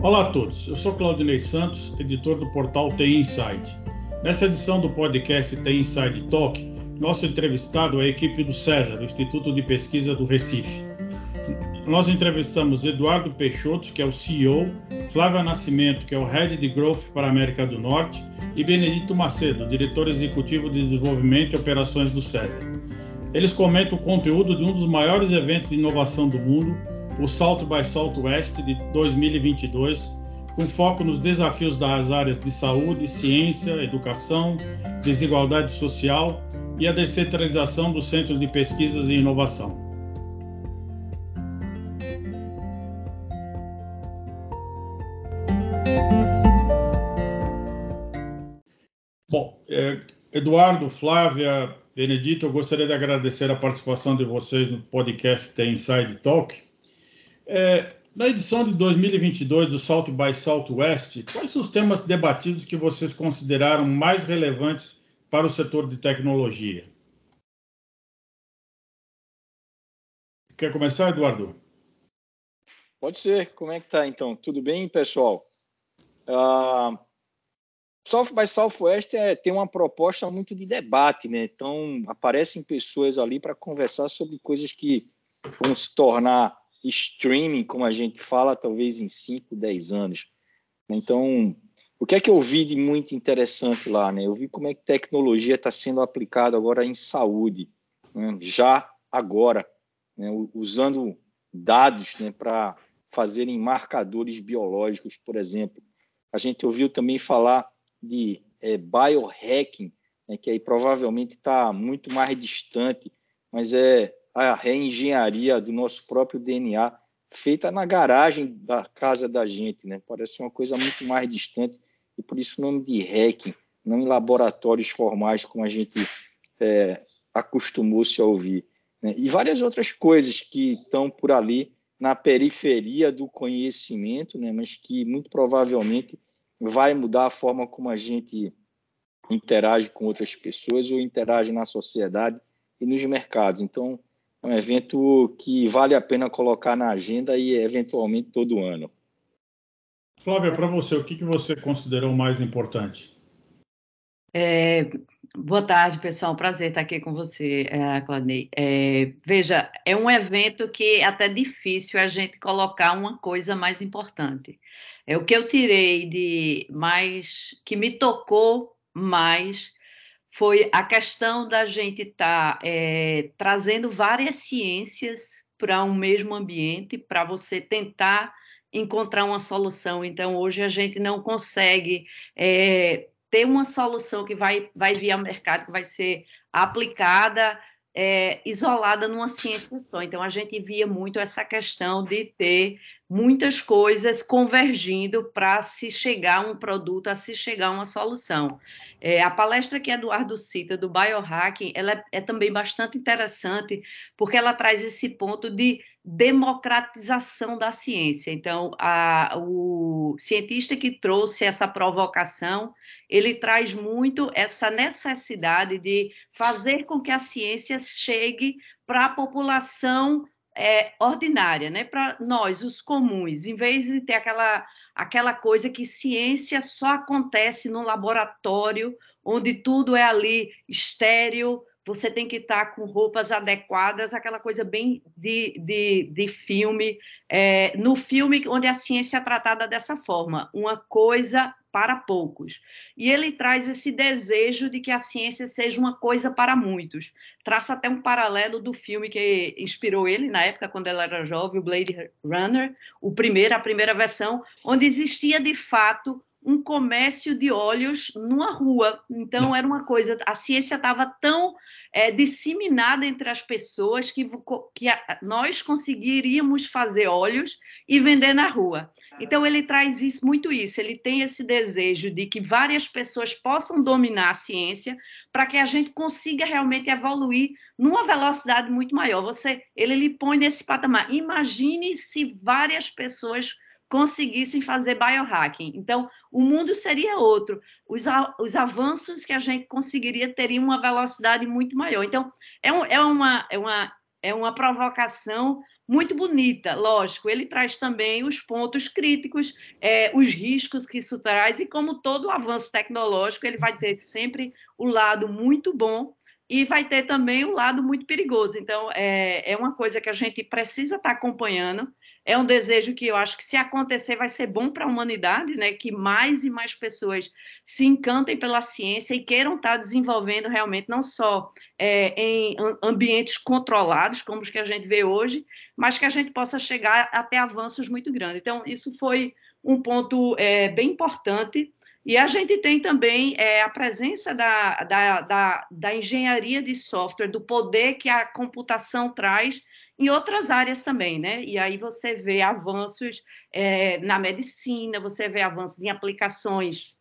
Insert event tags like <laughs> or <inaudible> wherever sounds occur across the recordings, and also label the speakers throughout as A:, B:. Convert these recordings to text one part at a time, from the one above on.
A: Olá a todos, eu sou Claudinei Santos, editor do portal TI Inside. Nessa edição do podcast TI Inside Talk, nosso entrevistado é a equipe do César, o Instituto de Pesquisa do Recife. Nós entrevistamos Eduardo Peixoto, que é o CEO, Flávia Nascimento, que é o Head de Growth para a América do Norte, e Benedito Macedo, diretor executivo de desenvolvimento e operações do César. Eles comentam o conteúdo de um dos maiores eventos de inovação do mundo, o Salto by Southwest de 2022, com foco nos desafios das áreas de saúde, ciência, educação, desigualdade social e a descentralização dos centros de pesquisas e inovação. Bom, é, Eduardo, Flávia, Benedito, eu gostaria de agradecer a participação de vocês no podcast The Inside Talk. É, na edição de 2022 do South by Southwest, quais os temas debatidos que vocês consideraram mais relevantes para o setor de tecnologia? Quer começar, Eduardo?
B: Pode ser. Como é que tá, então? Tudo bem, pessoal? Uh, South by Southwest é, tem uma proposta muito de debate, né? Então, aparecem pessoas ali para conversar sobre coisas que vão se tornar streaming, como a gente fala, talvez em 5, 10 anos. Então, o que é que eu vi de muito interessante lá? Né? Eu vi como é que tecnologia está sendo aplicada agora em saúde, né? já agora, né? usando dados né? para fazerem marcadores biológicos, por exemplo. A gente ouviu também falar de é, biohacking, né? que aí provavelmente está muito mais distante, mas é a reengenharia do nosso próprio DNA feita na garagem da casa da gente, né? Parece uma coisa muito mais distante e por isso o nome de hacking, não em laboratórios formais como a gente é, acostumou-se a ouvir. Né? E várias outras coisas que estão por ali na periferia do conhecimento, né? mas que muito provavelmente vai mudar a forma como a gente interage com outras pessoas ou interage na sociedade e nos mercados. Então, é um evento que vale a pena colocar na agenda e eventualmente todo ano.
A: Flávia, para você, o que, que você considerou mais importante?
C: É, boa tarde, pessoal. Prazer estar aqui com você, é, Claudinei. É, veja, é um evento que é até difícil a gente colocar uma coisa mais importante. É o que eu tirei de mais que me tocou mais foi a questão da gente estar tá, é, trazendo várias ciências para um mesmo ambiente, para você tentar encontrar uma solução. Então, hoje a gente não consegue é, ter uma solução que vai, vai vir ao mercado, que vai ser aplicada é, isolada numa ciência só. Então, a gente via muito essa questão de ter muitas coisas convergindo para se chegar a um produto, a se chegar a uma solução. É, a palestra que Eduardo cita do biohacking, ela é, é também bastante interessante, porque ela traz esse ponto de democratização da ciência. Então, a, o cientista que trouxe essa provocação ele traz muito essa necessidade de fazer com que a ciência chegue para a população é, ordinária, né? para nós, os comuns, em vez de ter aquela, aquela coisa que ciência só acontece no laboratório, onde tudo é ali estéreo, você tem que estar com roupas adequadas, aquela coisa bem de, de, de filme. É, no filme onde a ciência é tratada dessa forma, uma coisa para poucos. E ele traz esse desejo de que a ciência seja uma coisa para muitos. Traça até um paralelo do filme que inspirou ele na época quando ele era jovem, o Blade Runner, o primeiro, a primeira versão, onde existia de fato um comércio de óleos numa rua. Então era uma coisa, a ciência estava tão é, disseminada entre as pessoas que, que a, nós conseguiríamos fazer óleos e vender na rua. Então ele traz isso, muito isso. Ele tem esse desejo de que várias pessoas possam dominar a ciência para que a gente consiga realmente evoluir numa velocidade muito maior. Você, ele lhe põe nesse patamar. Imagine se várias pessoas conseguissem fazer biohacking. Então, o mundo seria outro. Os, os avanços que a gente conseguiria teriam uma velocidade muito maior. Então, é, um, é, uma, é, uma, é uma provocação muito bonita, lógico. Ele traz também os pontos críticos, é, os riscos que isso traz, e como todo avanço tecnológico, ele vai ter sempre o lado muito bom e vai ter também o lado muito perigoso. Então, é, é uma coisa que a gente precisa estar acompanhando é um desejo que eu acho que, se acontecer, vai ser bom para a humanidade, né? que mais e mais pessoas se encantem pela ciência e queiram estar desenvolvendo realmente, não só é, em ambientes controlados, como os que a gente vê hoje, mas que a gente possa chegar até avanços muito grandes. Então, isso foi um ponto é, bem importante. E a gente tem também é, a presença da, da, da, da engenharia de software, do poder que a computação traz em outras áreas também, né? E aí você vê avanços é, na medicina, você vê avanços em aplicações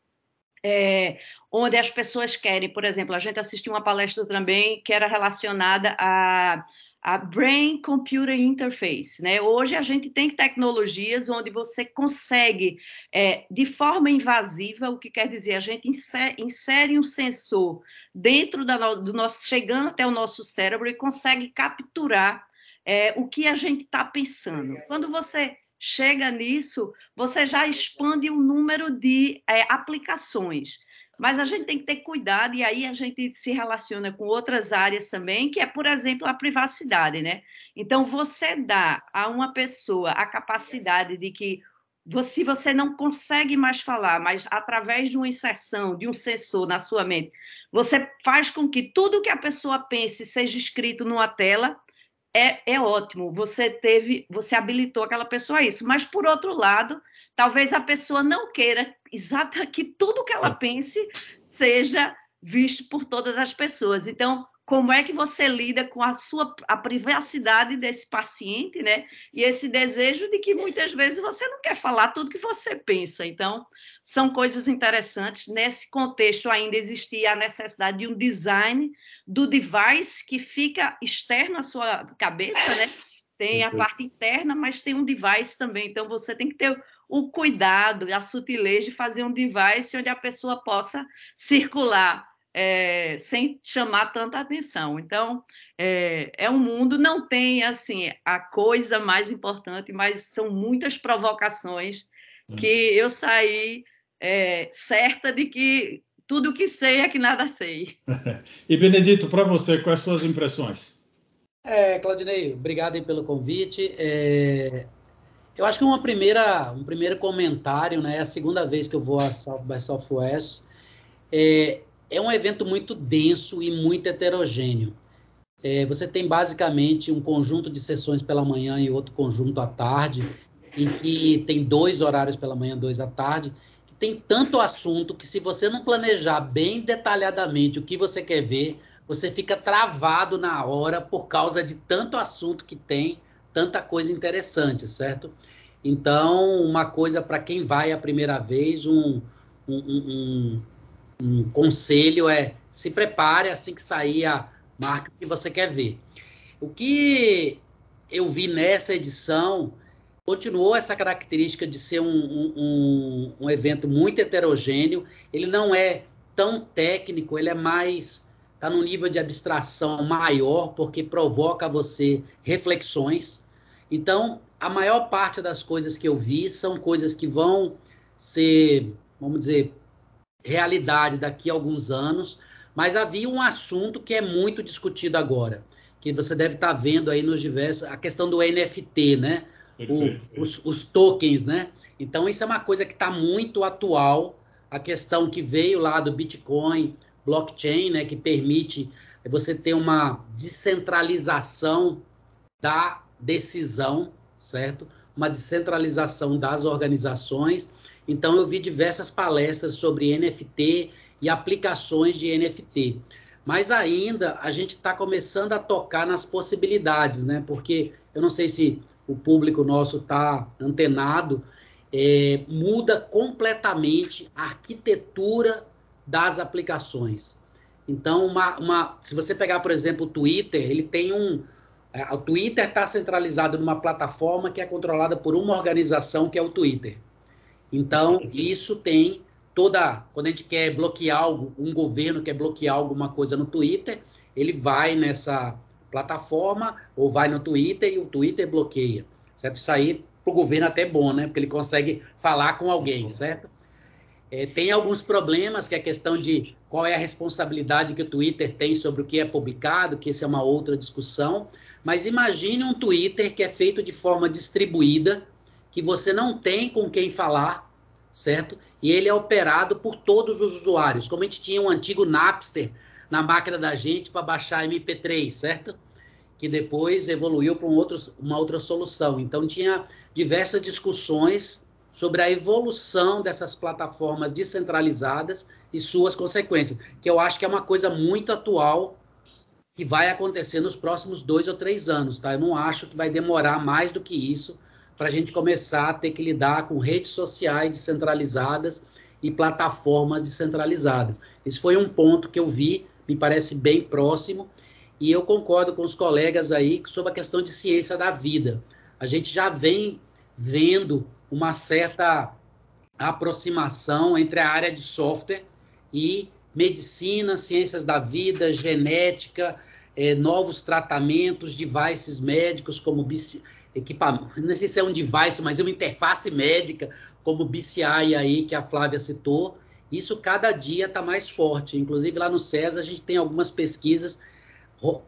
C: é, onde as pessoas querem, por exemplo, a gente assistiu uma palestra também que era relacionada a, a Brain Computer Interface. Né? Hoje a gente tem tecnologias onde você consegue, é, de forma invasiva, o que quer dizer, a gente insere, insere um sensor dentro da, do nosso, chegando até o nosso cérebro e consegue capturar é, o que a gente está pensando. Quando você chega nisso, você já expande o número de é, aplicações. Mas a gente tem que ter cuidado, e aí a gente se relaciona com outras áreas também, que é, por exemplo, a privacidade, né? Então, você dá a uma pessoa a capacidade de que, se você não consegue mais falar, mas através de uma inserção, de um sensor na sua mente, você faz com que tudo que a pessoa pense seja escrito numa tela, é, é ótimo, você teve, você habilitou aquela pessoa a isso. Mas, por outro lado, talvez a pessoa não queira exata que tudo que ela pense seja visto por todas as pessoas. Então, como é que você lida com a sua a privacidade desse paciente, né? E esse desejo de que muitas vezes você não quer falar tudo que você pensa. Então, são coisas interessantes. Nesse contexto ainda existia a necessidade de um design do device que fica externo à sua cabeça, né? Tem a parte interna, mas tem um device também. Então, você tem que ter o cuidado, a sutilez de fazer um device onde a pessoa possa circular é, sem chamar tanta atenção. Então, é, é, um mundo, não tem assim a coisa mais importante, mas são muitas provocações que eu saí é, certa de que tudo que sei é que nada sei. <laughs>
A: e Benedito, para você, quais suas impressões?
D: É, Claudinei, obrigado pelo convite. É, eu acho que uma primeira, um primeiro comentário, né? É a segunda vez que eu vou a South by Southwest. É, é um evento muito denso e muito heterogêneo. É, você tem basicamente um conjunto de sessões pela manhã e outro conjunto à tarde, em que tem dois horários pela manhã, dois à tarde, tem tanto assunto que se você não planejar bem detalhadamente o que você quer ver, você fica travado na hora por causa de tanto assunto que tem, tanta coisa interessante, certo? Então, uma coisa para quem vai a primeira vez, um, um, um, um, conselho é se prepare assim que sair a marca que você quer ver. O que eu vi nessa edição continuou essa característica de ser um, um, um, evento muito heterogêneo. Ele não é tão técnico, ele é mais. está num nível de abstração maior, porque provoca você reflexões. Então, a maior parte das coisas que eu vi são coisas que vão ser, vamos dizer, realidade daqui a alguns anos, mas havia um assunto que é muito discutido agora, que você deve estar vendo aí nos diversos, a questão do NFT, né? o, os, os, tokens, né? Então, isso é uma coisa que está muito atual, a questão que veio lá do Bitcoin, blockchain, né, que permite você ter uma descentralização da decisão, certo? Uma descentralização das organizações. Então, eu vi diversas palestras sobre NFT e aplicações de NFT. Mas ainda a gente está começando a tocar nas possibilidades, né? Porque eu não sei se o público nosso está antenado, é, muda completamente a arquitetura das aplicações. Então, uma, uma, se você pegar, por exemplo, o Twitter, ele tem um. É, o Twitter está centralizado numa plataforma que é controlada por uma organização que é o Twitter. Então, isso tem toda. Quando a gente quer bloquear algo, um governo quer bloquear alguma coisa no Twitter, ele vai nessa plataforma ou vai no Twitter e o Twitter bloqueia, certo? Isso aí para o governo é até bom, né? Porque ele consegue falar com alguém, certo? É, tem alguns problemas, que é a questão de qual é a responsabilidade que o Twitter tem sobre o que é publicado, que isso é uma outra discussão. Mas imagine um Twitter que é feito de forma distribuída, que você não tem com quem falar, certo? E ele é operado por todos os usuários, como a gente tinha um antigo Napster na máquina da gente para baixar MP3, certo? Que depois evoluiu para um outro, uma outra solução. Então tinha diversas discussões sobre a evolução dessas plataformas descentralizadas e suas consequências, que eu acho que é uma coisa muito atual que vai acontecer nos próximos dois ou três anos, tá? Eu não acho que vai demorar mais do que isso para a gente começar a ter que lidar com redes sociais descentralizadas e plataformas descentralizadas. Esse foi um ponto que eu vi, me parece bem próximo, e eu concordo com os colegas aí sobre a questão de ciência da vida. A gente já vem vendo uma certa aproximação entre a área de software e medicina, ciências da vida, genética, é, novos tratamentos, devices médicos como equipamento, não sei se é um device, mas é uma interface médica como o BCI aí que a Flávia citou. Isso cada dia está mais forte. Inclusive lá no CESA a gente tem algumas pesquisas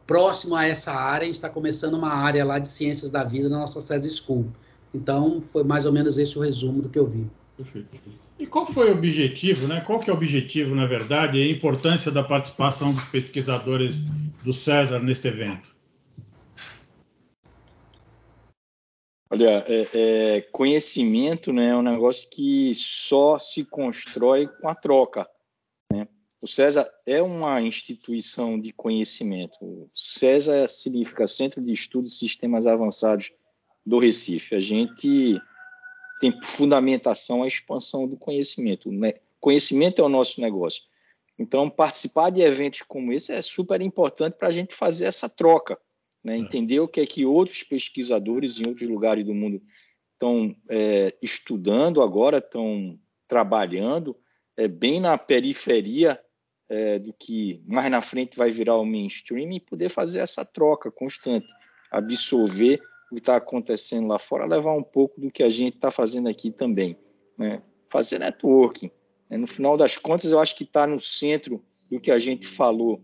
D: próximo a essa área. A gente está começando uma área lá de ciências da vida na nossa CESA School. Então, foi mais ou menos esse o resumo do que eu vi.
A: E qual foi o objetivo, né? Qual que é o objetivo, na verdade, e a importância da participação dos pesquisadores do César neste evento?
B: Olha, é, é, conhecimento né, é um negócio que só se constrói com a troca. Né? O César é uma instituição de conhecimento. O César significa Centro de Estudos e Sistemas Avançados do Recife. A gente tem fundamentação a expansão do conhecimento. Né? Conhecimento é o nosso negócio. Então, participar de eventos como esse é super importante para a gente fazer essa troca, né? É. entender o que é que outros pesquisadores em outros lugares do mundo estão é, estudando agora, estão trabalhando, é, bem na periferia é, do que mais na frente vai virar o mainstream e poder fazer essa troca constante, absorver o que está acontecendo lá fora, levar um pouco do que a gente está fazendo aqui também. Né? Fazer networking. Né? No final das contas, eu acho que está no centro do que a gente falou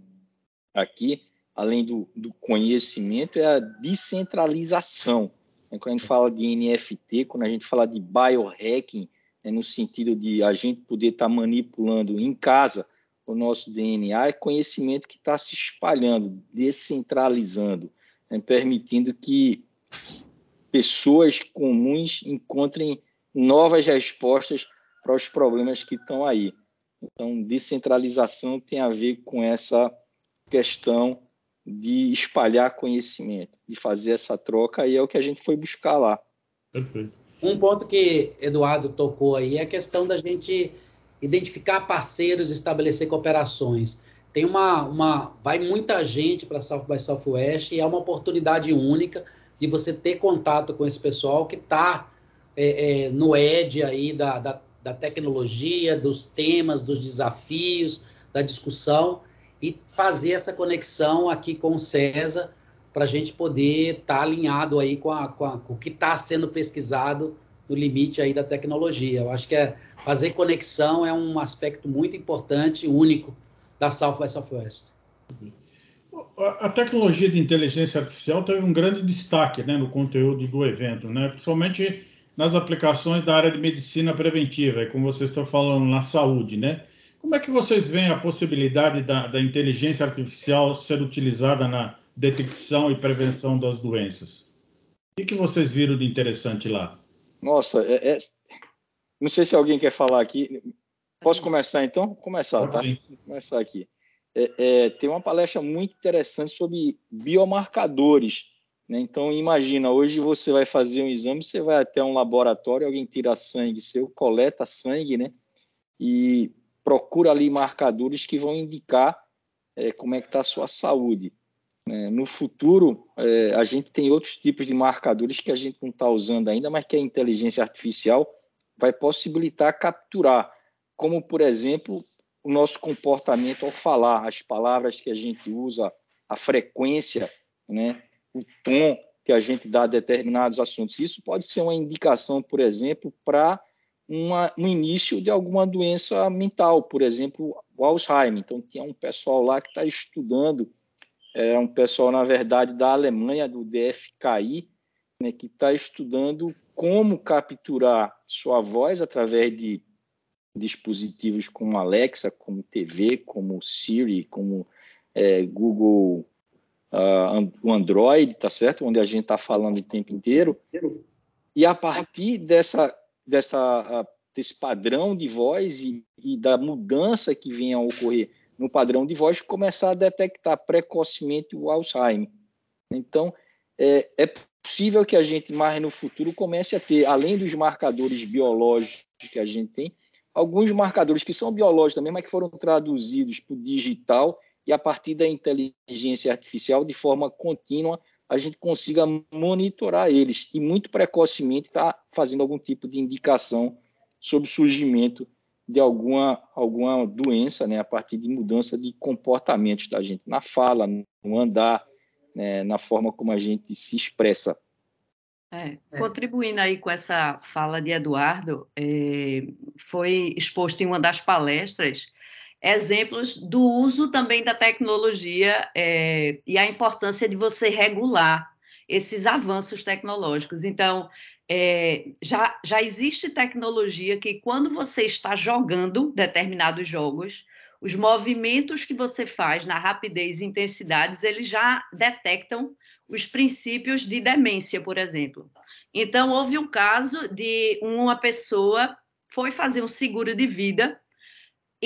B: aqui, além do, do conhecimento, é a descentralização. Né? Quando a gente fala de NFT, quando a gente fala de biohacking, é no sentido de a gente poder estar tá manipulando em casa o nosso DNA, é conhecimento que está se espalhando, descentralizando, né? permitindo que pessoas comuns encontrem novas respostas para os problemas que estão aí. Então, descentralização tem a ver com essa questão de espalhar conhecimento, de fazer essa troca, e é o que a gente foi buscar lá.
D: Perfeito. Um ponto que Eduardo tocou aí é a questão da gente identificar parceiros, estabelecer cooperações. Tem uma, uma vai muita gente para South by Southwest e é uma oportunidade única de você ter contato com esse pessoal que está é, é, no ED aí da, da, da, tecnologia, dos temas, dos desafios, da discussão e fazer essa conexão aqui com o César para a gente poder estar tá alinhado aí com, a, com, a, com o que está sendo pesquisado no limite aí da tecnologia. Eu acho que é, fazer conexão é um aspecto muito importante, único da South by Southwest.
A: A tecnologia de inteligência artificial teve um grande destaque né, no conteúdo do evento, né, principalmente nas aplicações da área de medicina preventiva, como vocês estão falando na saúde. Né? Como é que vocês veem a possibilidade da, da inteligência artificial ser utilizada na detecção e prevenção das doenças? O que, que vocês viram de interessante lá?
B: Nossa, é, é... não sei se alguém quer falar aqui. Posso começar então? Vou começar, Pode tá? Sim. Vou começar aqui é, é, tem uma palestra muito interessante sobre biomarcadores. Né? Então, imagina, hoje você vai fazer um exame, você vai até um laboratório, alguém tira sangue seu, coleta sangue, né? E procura ali marcadores que vão indicar é, como é que está a sua saúde. É, no futuro, é, a gente tem outros tipos de marcadores que a gente não está usando ainda, mas que a inteligência artificial vai possibilitar capturar, como, por exemplo, o nosso comportamento ao falar, as palavras que a gente usa, a frequência né, o tom que a gente dá a determinados assuntos. Isso pode ser uma indicação, por exemplo, para um início de alguma doença mental, por exemplo, o Alzheimer. Então, tinha um pessoal lá que está estudando, é um pessoal, na verdade, da Alemanha, do DFKI, né, que está estudando como capturar sua voz através de dispositivos como Alexa, como TV, como Siri, como é, Google, uh, o Android, tá certo? Onde a gente está falando o tempo inteiro. E a partir dessa, dessa, desse padrão de voz e, e da mudança que venha a ocorrer no padrão de voz, começar a detectar precocemente o Alzheimer. Então, é, é possível que a gente mais no futuro comece a ter, além dos marcadores biológicos que a gente tem, alguns marcadores que são biológicos também, mas que foram traduzidos para o digital e a partir da inteligência artificial, de forma contínua, a gente consiga monitorar eles e muito precocemente está fazendo algum tipo de indicação sobre o surgimento de alguma, alguma doença, né, a partir de mudança de comportamentos da gente na fala, no andar, né, na forma como a gente se expressa.
C: É, é. Contribuindo aí com essa fala de Eduardo, é, foi exposto em uma das palestras exemplos do uso também da tecnologia é, e a importância de você regular esses avanços tecnológicos. Então, é, já, já existe tecnologia que, quando você está jogando determinados jogos, os movimentos que você faz na rapidez e intensidades, eles já detectam os princípios de demência, por exemplo. Então, houve um caso de uma pessoa foi fazer um seguro de vida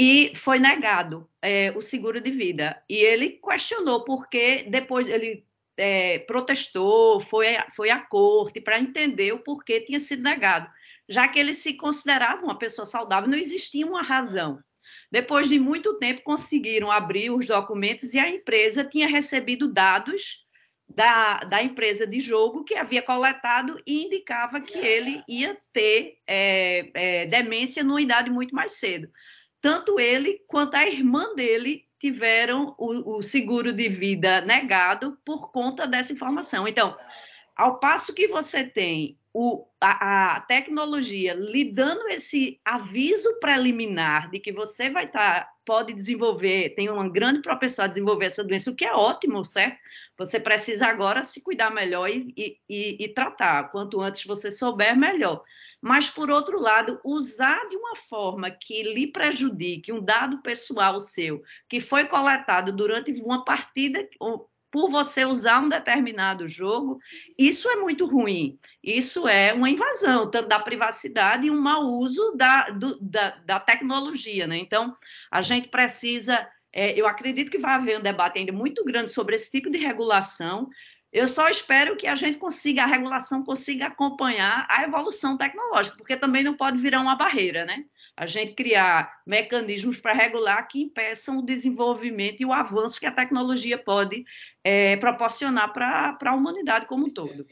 C: e foi negado é, o seguro de vida. E ele questionou porque depois ele é, protestou, foi, foi à corte para entender o porquê tinha sido negado. Já que ele se considerava uma pessoa saudável, não existia uma razão. Depois de muito tempo, conseguiram abrir os documentos e a empresa tinha recebido dados da, da empresa de jogo que havia coletado e indicava que ele ia ter é, é, demência numa idade muito mais cedo. Tanto ele quanto a irmã dele tiveram o, o seguro de vida negado por conta dessa informação. Então, ao passo que você tem o, a, a, tecnologia lhe dando esse aviso preliminar de que você vai estar, tá, pode desenvolver, tem uma grande propensão a desenvolver essa doença, o que é ótimo, certo? Você precisa agora se cuidar melhor e, e, e tratar. Quanto antes você souber, melhor. Mas, por outro lado, usar de uma forma que lhe prejudique um dado pessoal seu, que foi coletado durante uma partida, por você usar um determinado jogo, isso é muito ruim. Isso é uma invasão, tanto da privacidade e um mau uso da, do, da, da tecnologia. Né? Então, a gente precisa é, eu acredito que vai haver um debate ainda muito grande sobre esse tipo de regulação. Eu só espero que a gente consiga, a regulação consiga acompanhar a evolução tecnológica, porque também não pode virar uma barreira, né? A gente criar mecanismos para regular que impeçam o desenvolvimento e o avanço que a tecnologia pode é, proporcionar para a humanidade como um todo.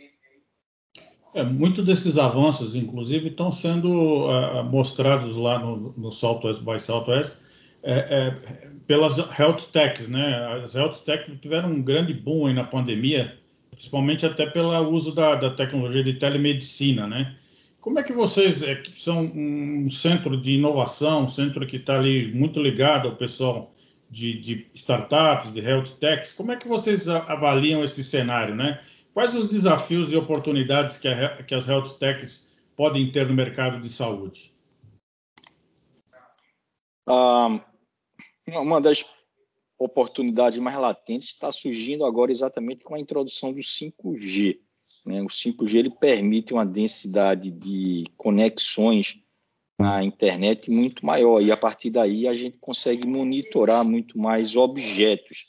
A: É, Muitos desses avanços, inclusive, estão sendo uh, mostrados lá no, no Southwest by Southwest, é, é, pelas health techs, né? As health techs tiveram um grande boom aí na pandemia, principalmente até pelo uso da, da tecnologia de telemedicina, né? Como é que vocês, é, que são um centro de inovação, um centro que está ali muito ligado ao pessoal de, de, startups, de health techs, como é que vocês avaliam esse cenário, né? Quais os desafios e oportunidades que, a, que as health techs podem ter no mercado de saúde?
B: Um, uma das oportunidades mais latentes está surgindo agora exatamente com a introdução do 5G. Né? O 5G ele permite uma densidade de conexões na internet muito maior e a partir daí a gente consegue monitorar muito mais objetos.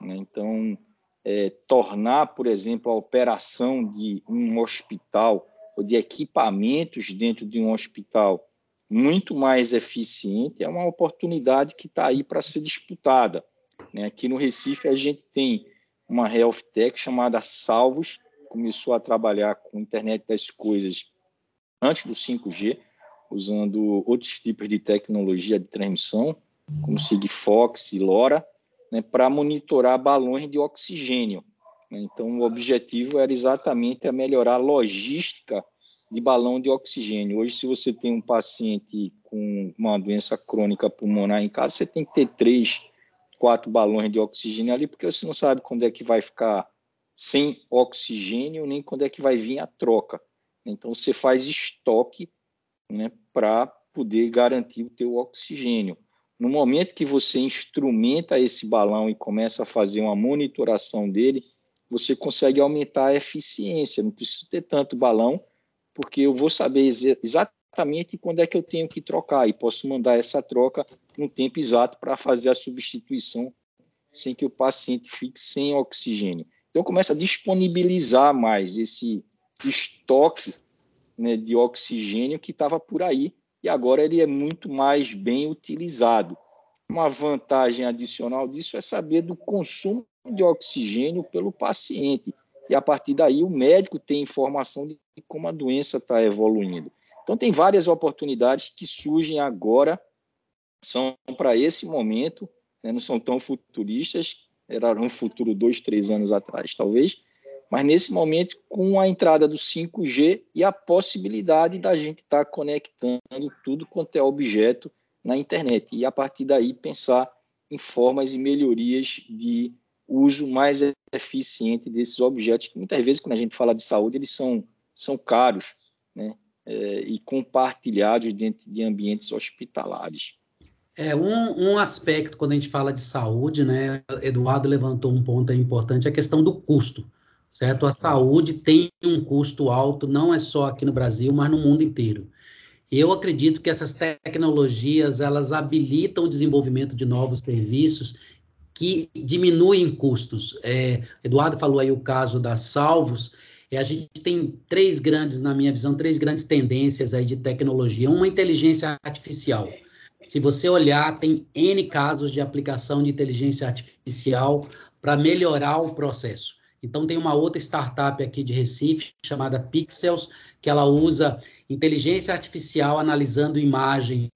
B: Né? Então, é, tornar, por exemplo, a operação de um hospital ou de equipamentos dentro de um hospital muito mais eficiente, é uma oportunidade que está aí para ser disputada. Né? Aqui no Recife, a gente tem uma health tech chamada Salvos, começou a trabalhar com internet das coisas antes do 5G, usando outros tipos de tecnologia de transmissão, como Sigfox e LoRa, né, para monitorar balões de oxigênio. Né? Então, o objetivo era exatamente a melhorar a logística de balão de oxigênio. Hoje, se você tem um paciente com uma doença crônica pulmonar em casa, você tem que ter três, quatro balões de oxigênio ali, porque você não sabe quando é que vai ficar sem oxigênio, nem quando é que vai vir a troca. Então, você faz estoque né, para poder garantir o teu oxigênio. No momento que você instrumenta esse balão e começa a fazer uma monitoração dele, você consegue aumentar a eficiência. Não precisa ter tanto balão, porque eu vou saber exatamente quando é que eu tenho que trocar e posso mandar essa troca no tempo exato para fazer a substituição sem que o paciente fique sem oxigênio. Então, começa a disponibilizar mais esse estoque né, de oxigênio que estava por aí e agora ele é muito mais bem utilizado. Uma vantagem adicional disso é saber do consumo de oxigênio pelo paciente. E a partir daí o médico tem informação de como a doença está evoluindo. Então tem várias oportunidades que surgem agora, são para esse momento, né, não são tão futuristas, era um futuro dois, três anos atrás, talvez, mas nesse momento, com a entrada do 5G e a possibilidade da gente estar tá conectando tudo quanto é objeto na internet, e a partir daí pensar em formas e melhorias de uso mais eficiente desses objetos, que muitas vezes, quando a gente fala de saúde, eles são, são caros né? É, e compartilhados dentro de ambientes hospitalares.
D: É, um, um aspecto, quando a gente fala de saúde, né, Eduardo levantou um ponto importante, a questão do custo, certo? A saúde tem um custo alto, não é só aqui no Brasil, mas no mundo inteiro. Eu acredito que essas tecnologias, elas habilitam o desenvolvimento de novos serviços que diminuem custos. É, Eduardo falou aí o caso das salvos. É, a gente tem três grandes, na minha visão, três grandes tendências aí de tecnologia. Uma, inteligência artificial. Se você olhar, tem N casos de aplicação de inteligência artificial para melhorar o processo. Então, tem uma outra startup aqui de Recife, chamada Pixels, que ela usa inteligência artificial analisando imagem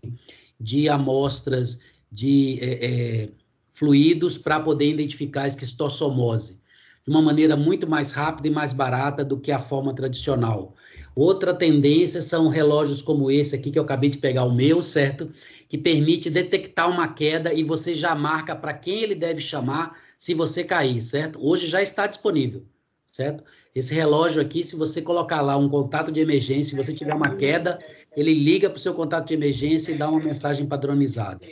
D: de amostras de é, é, fluidos para poder identificar esquistossomose de uma maneira muito mais rápida e mais barata do que a forma tradicional. Outra tendência são relógios como esse aqui, que eu acabei de pegar o meu, certo? Que permite detectar uma queda e você já marca para quem ele deve chamar se você cair, certo? Hoje já está disponível, certo? Esse relógio aqui, se você colocar lá um contato de emergência, se você tiver uma queda, ele liga para o seu contato de emergência e dá uma mensagem padronizada.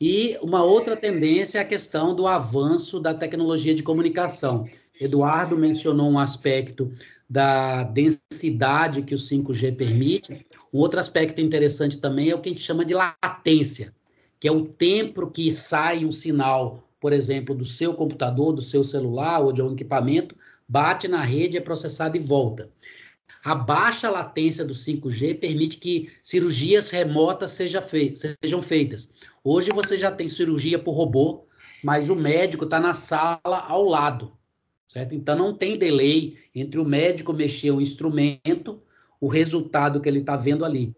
D: E uma outra tendência é a questão do avanço da tecnologia de comunicação. Eduardo mencionou um aspecto da densidade que o 5G permite. Um outro aspecto interessante também é o que a gente chama de latência, que é o tempo que sai um sinal, por exemplo, do seu computador, do seu celular ou de um equipamento, bate na rede, é processado e volta. A baixa latência do 5G permite que cirurgias remotas sejam feitas. Hoje você já tem cirurgia por robô, mas o médico está na sala ao lado, certo? Então não tem delay entre o médico mexer o instrumento, o resultado que ele está vendo ali.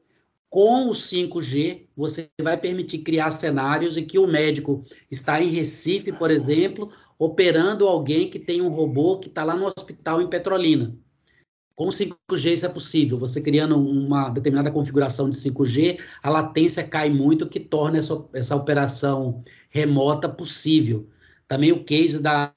D: Com o 5G, você vai permitir criar cenários em que o médico está em Recife, por exemplo, operando alguém que tem um robô que está lá no hospital em Petrolina. Com 5G isso é possível. Você criando uma determinada configuração de 5G, a latência cai muito, que torna essa, essa operação remota possível. Também o case da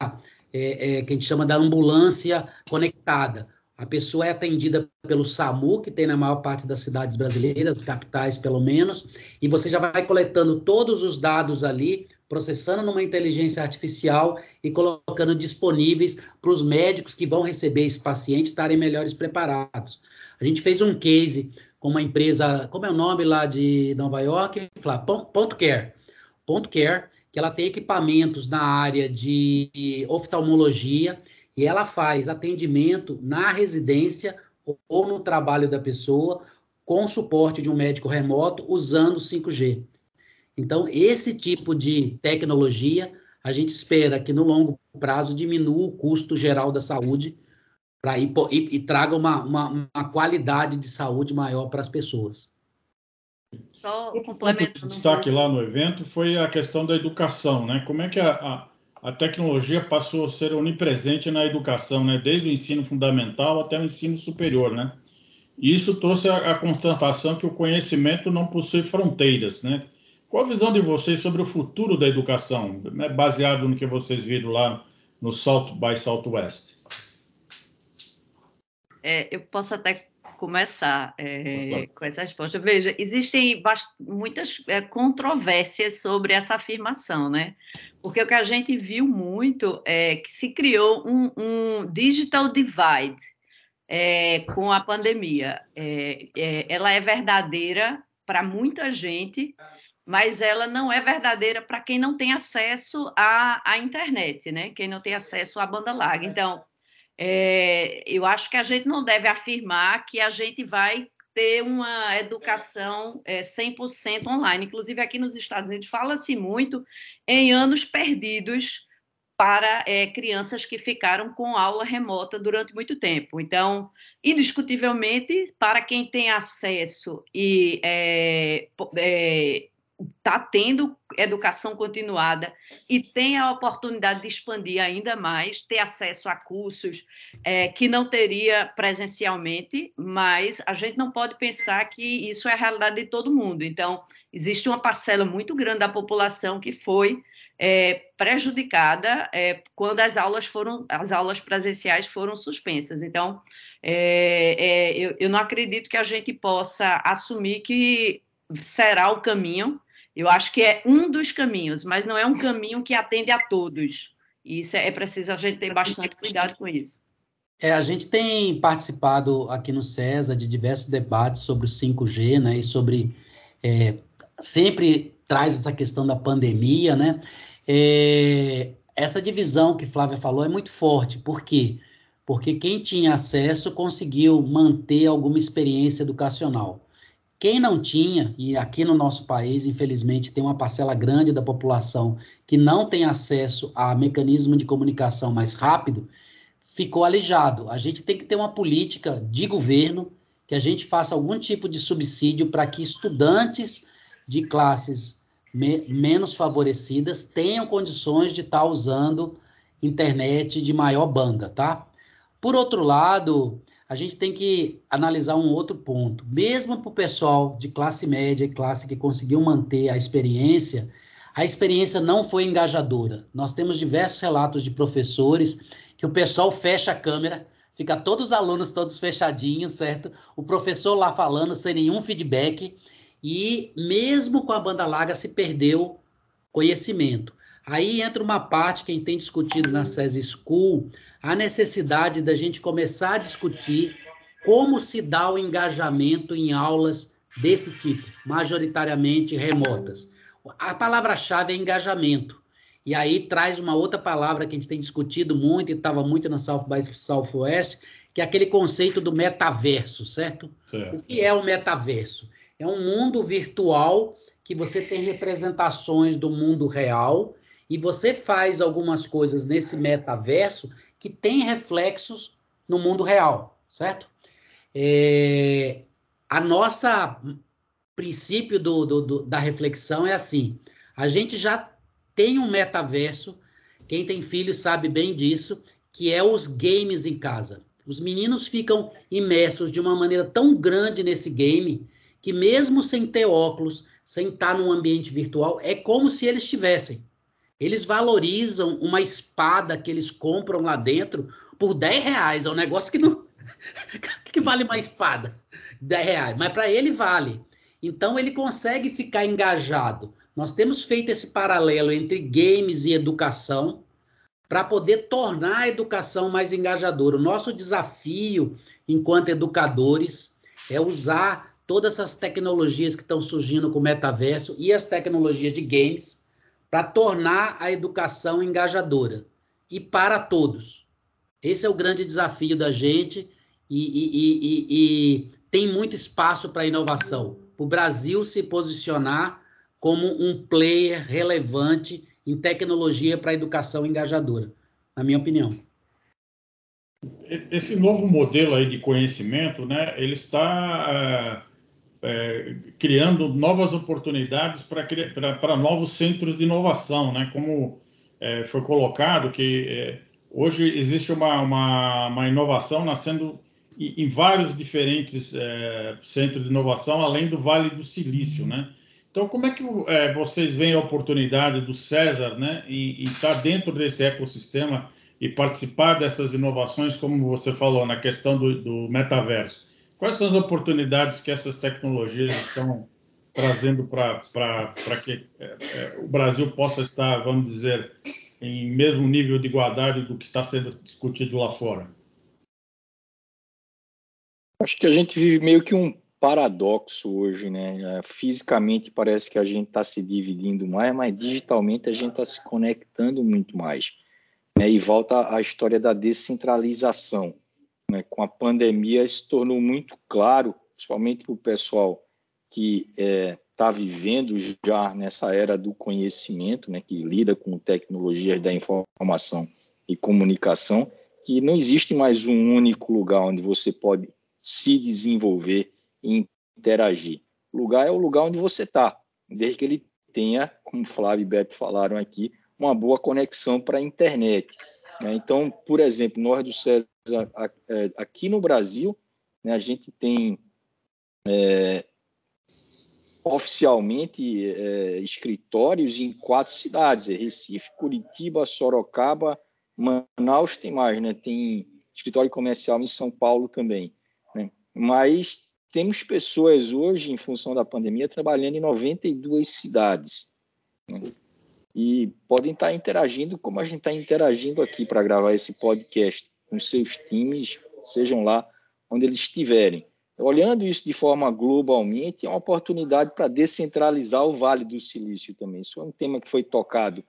D: é, é, que a gente chama da ambulância conectada. A pessoa é atendida pelo SAMU, que tem na maior parte das cidades brasileiras, capitais pelo menos, e você já vai coletando todos os dados ali processando numa inteligência artificial e colocando disponíveis para os médicos que vão receber esse paciente estarem melhores preparados. A gente fez um case com uma empresa, como é o nome lá de Nova York? Ponto Care. Ponto Care, que ela tem equipamentos na área de oftalmologia e ela faz atendimento na residência ou no trabalho da pessoa com suporte de um médico remoto usando 5G. Então, esse tipo de tecnologia, a gente espera que no longo prazo diminua o custo geral da saúde para e, e, traga uma, uma, uma, qualidade de saúde maior para as pessoas.
A: Só complementando. O destaque lá no evento foi a questão da educação, né? Como é que a, a, a tecnologia passou a ser onipresente na educação, né? desde o ensino fundamental até o ensino superior. Né? E isso trouxe a, a constatação que o conhecimento não possui fronteiras. Né? Qual a visão de vocês sobre o futuro da educação, né? baseado no que vocês viram lá no South by Southwest?
C: É, eu posso até começar é, com essa resposta. Veja, existem muitas é, controvérsias sobre essa afirmação, né? Porque o que a gente viu muito é que se criou um, um digital divide é, com a pandemia. É, é, ela é verdadeira para muita gente, mas ela não é verdadeira para quem não tem acesso à, à internet, né? Quem não tem acesso à banda larga. Então, é, eu acho que a gente não deve afirmar que a gente vai ter uma educação é, 100% online. Inclusive, aqui nos Estados Unidos, fala-se muito em anos perdidos para é, crianças que ficaram com aula remota durante muito tempo. Então, indiscutivelmente, para quem tem acesso e é, é, está tendo educação continuada e tem a oportunidade de expandir ainda mais, ter acesso a cursos é, que não teria presencialmente, mas a gente não pode pensar que isso é a realidade de todo mundo. Então, existe uma parcela muito grande da população que foi é, prejudicada é, quando as aulas foram, as aulas presenciais foram suspensas. Então, é, é, eu, eu não acredito que a gente possa assumir que será o caminho eu acho que é um dos caminhos, mas não é um caminho que atende a todos. E isso é, é preciso a gente ter bastante cuidado com isso.
D: É, a gente tem participado aqui no CESA de diversos debates sobre o 5G, né, e sobre é, sempre traz essa questão da pandemia, né? É, essa divisão que Flávia falou é muito forte, por quê? Porque quem tinha acesso conseguiu manter alguma experiência educacional. Quem não tinha, e aqui no nosso país, infelizmente, tem uma parcela grande da população que não tem acesso a mecanismo de comunicação mais rápido, ficou alijado. A gente tem que ter uma política de governo que a gente faça algum tipo de subsídio para que estudantes de classes me menos favorecidas tenham condições de estar tá usando internet de maior banda, tá? Por outro lado, a gente tem que analisar um outro ponto. Mesmo para o pessoal de classe média e classe que conseguiu manter a experiência, a experiência não foi engajadora. Nós temos diversos relatos de professores que o pessoal fecha a câmera, fica todos os alunos todos fechadinhos, certo? O professor lá falando sem nenhum feedback e mesmo com a banda larga se perdeu conhecimento. Aí entra uma parte que a gente tem discutido na SES School, a necessidade da gente começar a discutir como se dá o engajamento em aulas desse tipo, majoritariamente remotas. A palavra-chave é engajamento. E aí traz uma outra palavra que a gente tem discutido muito e estava muito na South by Southwest, que é aquele conceito do metaverso, certo? certo? O que é o metaverso? É um mundo virtual que você tem representações do mundo real e você faz algumas coisas nesse metaverso que tem reflexos no mundo real, certo? É, a nossa princípio do, do, do, da reflexão é assim: a gente já tem um metaverso, quem tem filho sabe bem disso, que é os games em casa. Os meninos ficam imersos de uma maneira tão grande nesse game que, mesmo sem ter óculos, sem estar num ambiente virtual, é como se eles estivessem. Eles valorizam uma espada que eles compram lá dentro por 10 reais. É um negócio que não. <laughs> que vale uma espada? 10 reais. Mas para ele vale. Então ele consegue ficar engajado. Nós temos feito esse paralelo entre games e educação para poder tornar a educação mais engajadora. O nosso desafio, enquanto educadores, é usar todas essas tecnologias que estão surgindo com o metaverso e as tecnologias de games para tornar a educação engajadora e para todos. Esse é o grande desafio da gente e, e, e, e tem muito espaço para inovação. O Brasil se posicionar como um player relevante em tecnologia para educação engajadora, na minha opinião.
A: Esse novo modelo aí de conhecimento, né, ele está é, criando novas oportunidades para novos centros de inovação, né? como é, foi colocado que é, hoje existe uma, uma, uma, inovação nascendo em, em vários diferentes é, centros de inovação, além do Vale do Silício, né? Então, como é que é, vocês veem a oportunidade do César né, em, estar tá dentro desse ecossistema e participar dessas inovações, como você falou, na questão do, do metaverso? Quais são as oportunidades que essas tecnologias estão trazendo para que é, é, o Brasil possa estar, vamos dizer, em mesmo nível de igualdade do que está sendo discutido lá fora?
B: Acho que a gente vive meio que um paradoxo hoje, né? É, fisicamente parece que a gente está se dividindo mais, mas digitalmente a gente está se conectando muito mais. Né? E volta à história da descentralização. Né? Com a pandemia se tornou muito claro, principalmente para o pessoal que está é, tá vivendo já nessa era do conhecimento, né? que lida com tecnologias da informação e comunicação, que não existe mais um único lugar onde você pode se desenvolver e interagir. O lugar é o lugar onde você está, desde que ele tenha, como Flávio e Beto falaram aqui, uma boa conexão para a internet. Né? Então, por exemplo, nós do César, é, aqui no Brasil, né, a gente tem é, oficialmente é, escritórios em quatro cidades: é Recife, Curitiba, Sorocaba, Manaus, tem mais, né? Tem escritório comercial em São Paulo também. Né? Mas temos pessoas hoje, em função da pandemia, trabalhando em 92 cidades. Né? E podem estar interagindo como a gente está interagindo aqui para gravar esse podcast com seus times, sejam lá onde eles estiverem. Olhando isso de forma globalmente, é uma oportunidade para descentralizar o Vale do Silício também. Isso é um tema que foi tocado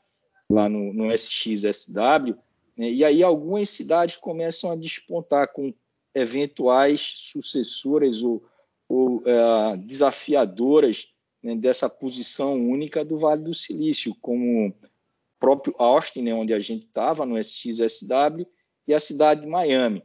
B: lá no, no SXSW, né? e aí algumas cidades começam a despontar com eventuais sucessoras ou ou, é, desafiadoras né, dessa posição única do Vale do Silício, como o próprio Austin, né, onde a gente estava, no SXSW, e a cidade de Miami.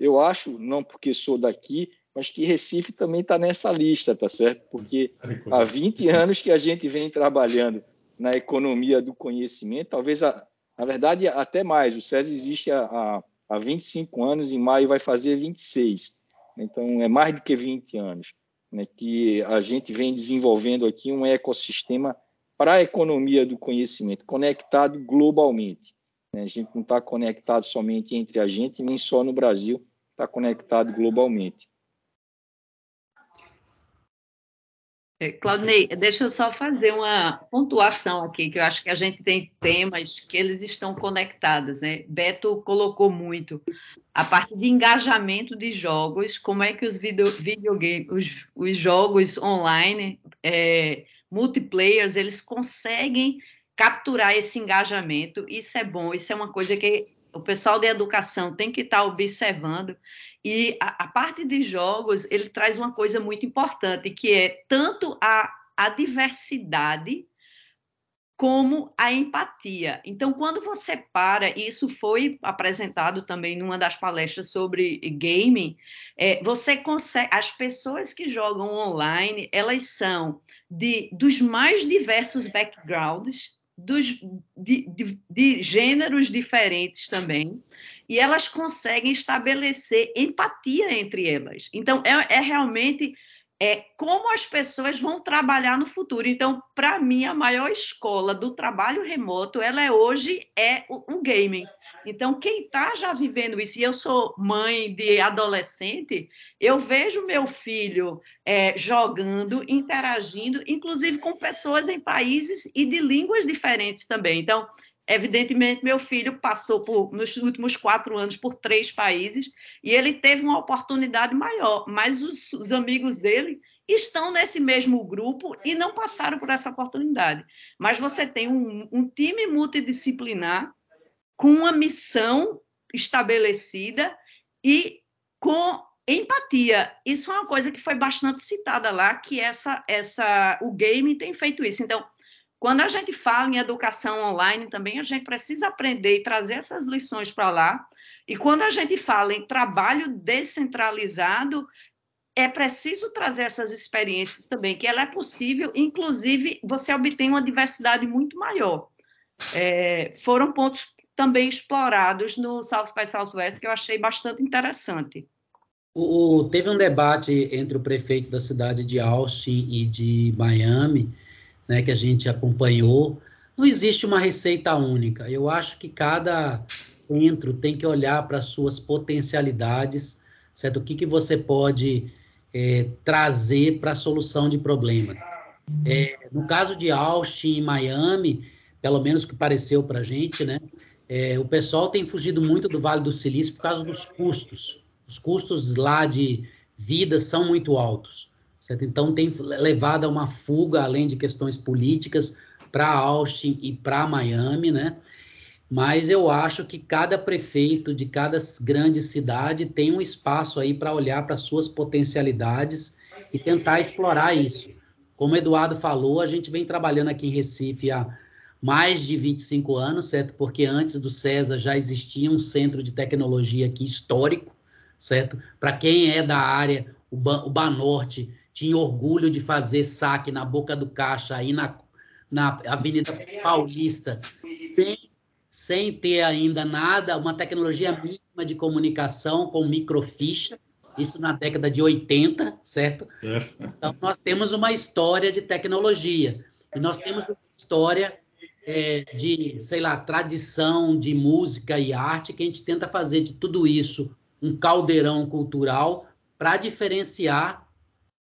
B: Eu acho, não porque sou daqui, mas que Recife também está nessa lista, tá certo? Porque <laughs> há 20 anos que a gente vem trabalhando na economia do conhecimento, talvez, a, na verdade, até mais. O SESI existe há, há 25 anos, em maio vai fazer 26. Então, é mais do que 20 anos né, que a gente vem desenvolvendo aqui um ecossistema para a economia do conhecimento, conectado globalmente. Né? A gente não está conectado somente entre a gente, nem só no Brasil, está conectado globalmente.
C: É, Claudinei, deixa eu só fazer uma pontuação aqui, que eu acho que a gente tem temas que eles estão conectados, né? Beto colocou muito a parte de engajamento de jogos, como é que os video, videogames, os, os jogos online, é, multiplayers, eles conseguem capturar esse engajamento. Isso é bom, isso é uma coisa que o pessoal da educação tem que estar observando e a, a, parte de jogos, ele traz uma coisa muito importante, que é tanto a, a diversidade como a empatia. Então, quando você para, e isso foi apresentado também numa das palestras sobre gaming, é, você consegue. As pessoas que jogam online, elas são de, dos mais diversos backgrounds, dos, de, de, de gêneros diferentes também e elas conseguem estabelecer empatia entre elas. Então, é, é realmente é como as pessoas vão trabalhar no futuro. Então, para mim, a maior escola do trabalho remoto, ela é hoje é o, o gaming. Então, quem está já vivendo isso, e eu sou mãe de adolescente, eu vejo meu filho é, jogando, interagindo, inclusive com pessoas em países e de línguas diferentes também. Então, Evidentemente, meu filho passou por, nos últimos quatro anos por três países e ele teve uma oportunidade maior, mas os, os amigos dele estão nesse mesmo grupo e não passaram por essa oportunidade. Mas você tem um, um time multidisciplinar com uma missão estabelecida e com empatia. Isso é uma coisa que foi bastante citada lá, que essa, essa, o game tem feito isso. Então, quando a gente fala em educação online também, a gente precisa aprender e trazer essas lições para lá. E quando a gente fala em trabalho descentralizado, é preciso trazer essas experiências também, que ela é possível, inclusive você obtém uma diversidade muito maior. é, foram pontos também explorados no South by Southwest que eu achei bastante interessante.
D: O, teve um debate entre o prefeito da cidade de Austin e de Miami, né, que a gente acompanhou. Não existe uma receita única. Eu acho que cada centro tem que olhar para as suas potencialidades, certo? O que, que você pode é, trazer para a solução de problemas. É, no caso de Austin e Miami, pelo menos que pareceu para a gente, né? É, o pessoal tem fugido muito do Vale do Silício por causa dos custos. Os custos lá de vida são muito altos, certo? Então tem levado a uma fuga, além de questões políticas, para Austin e para Miami, né? Mas eu acho que cada prefeito de cada grande cidade tem um espaço aí para olhar para suas potencialidades e tentar explorar isso. Como o Eduardo falou, a gente vem trabalhando aqui em Recife há mais de 25 anos, certo? Porque antes do César já existia um centro de tecnologia aqui histórico, certo? Para quem é da área, o, Ban o Banorte tinha orgulho de fazer saque na boca do caixa aí na, na Avenida Paulista, sem, sem ter ainda nada, uma tecnologia mínima de comunicação com microficha, isso na década de 80, certo? É. Então, nós temos uma história de tecnologia, e nós temos uma história é, de, sei lá, tradição de música e arte, que a gente tenta fazer de tudo isso um caldeirão cultural para diferenciar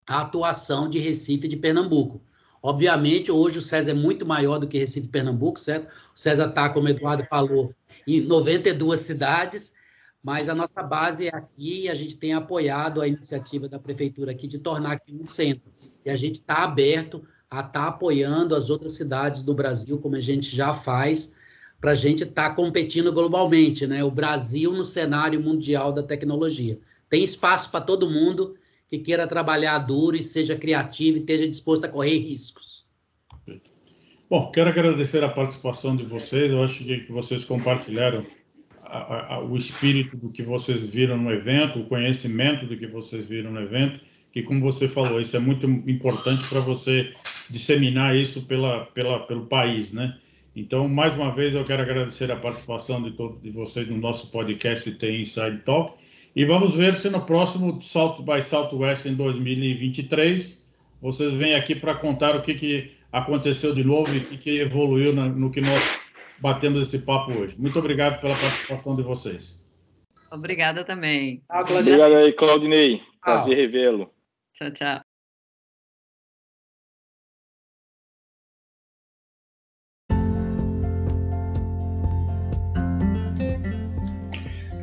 D: a atuação de Recife e de Pernambuco. Obviamente, hoje o César é muito maior do que Recife e Pernambuco, certo? O César está, como o Eduardo falou, em 92 cidades, mas a nossa base é aqui e a gente tem apoiado a iniciativa da prefeitura aqui de tornar aqui um centro. E a gente está aberto a estar tá apoiando as outras cidades do Brasil, como a gente já faz, para a gente estar tá competindo globalmente, né? O Brasil no cenário mundial da tecnologia. Tem espaço para todo mundo que queira trabalhar duro e seja criativo e esteja disposto a correr riscos.
A: Bom, quero agradecer a participação de vocês. Eu acho que vocês compartilharam a, a, o espírito do que vocês viram no evento, o conhecimento do que vocês viram no evento que, como você falou, isso é muito importante para você disseminar isso pela, pela, pelo país, né? Então, mais uma vez, eu quero agradecer a participação de todos de vocês no nosso podcast Tem Inside Talk. E vamos ver se no próximo Salto by Southwest em 2023 vocês vêm aqui para contar o que, que aconteceu de novo e o que, que evoluiu no, no que nós batemos esse papo hoje. Muito obrigado pela participação de vocês.
C: Obrigada também.
B: Obrigado aí, Claudinei. Prazer revê-lo.
C: Tchau, tchau.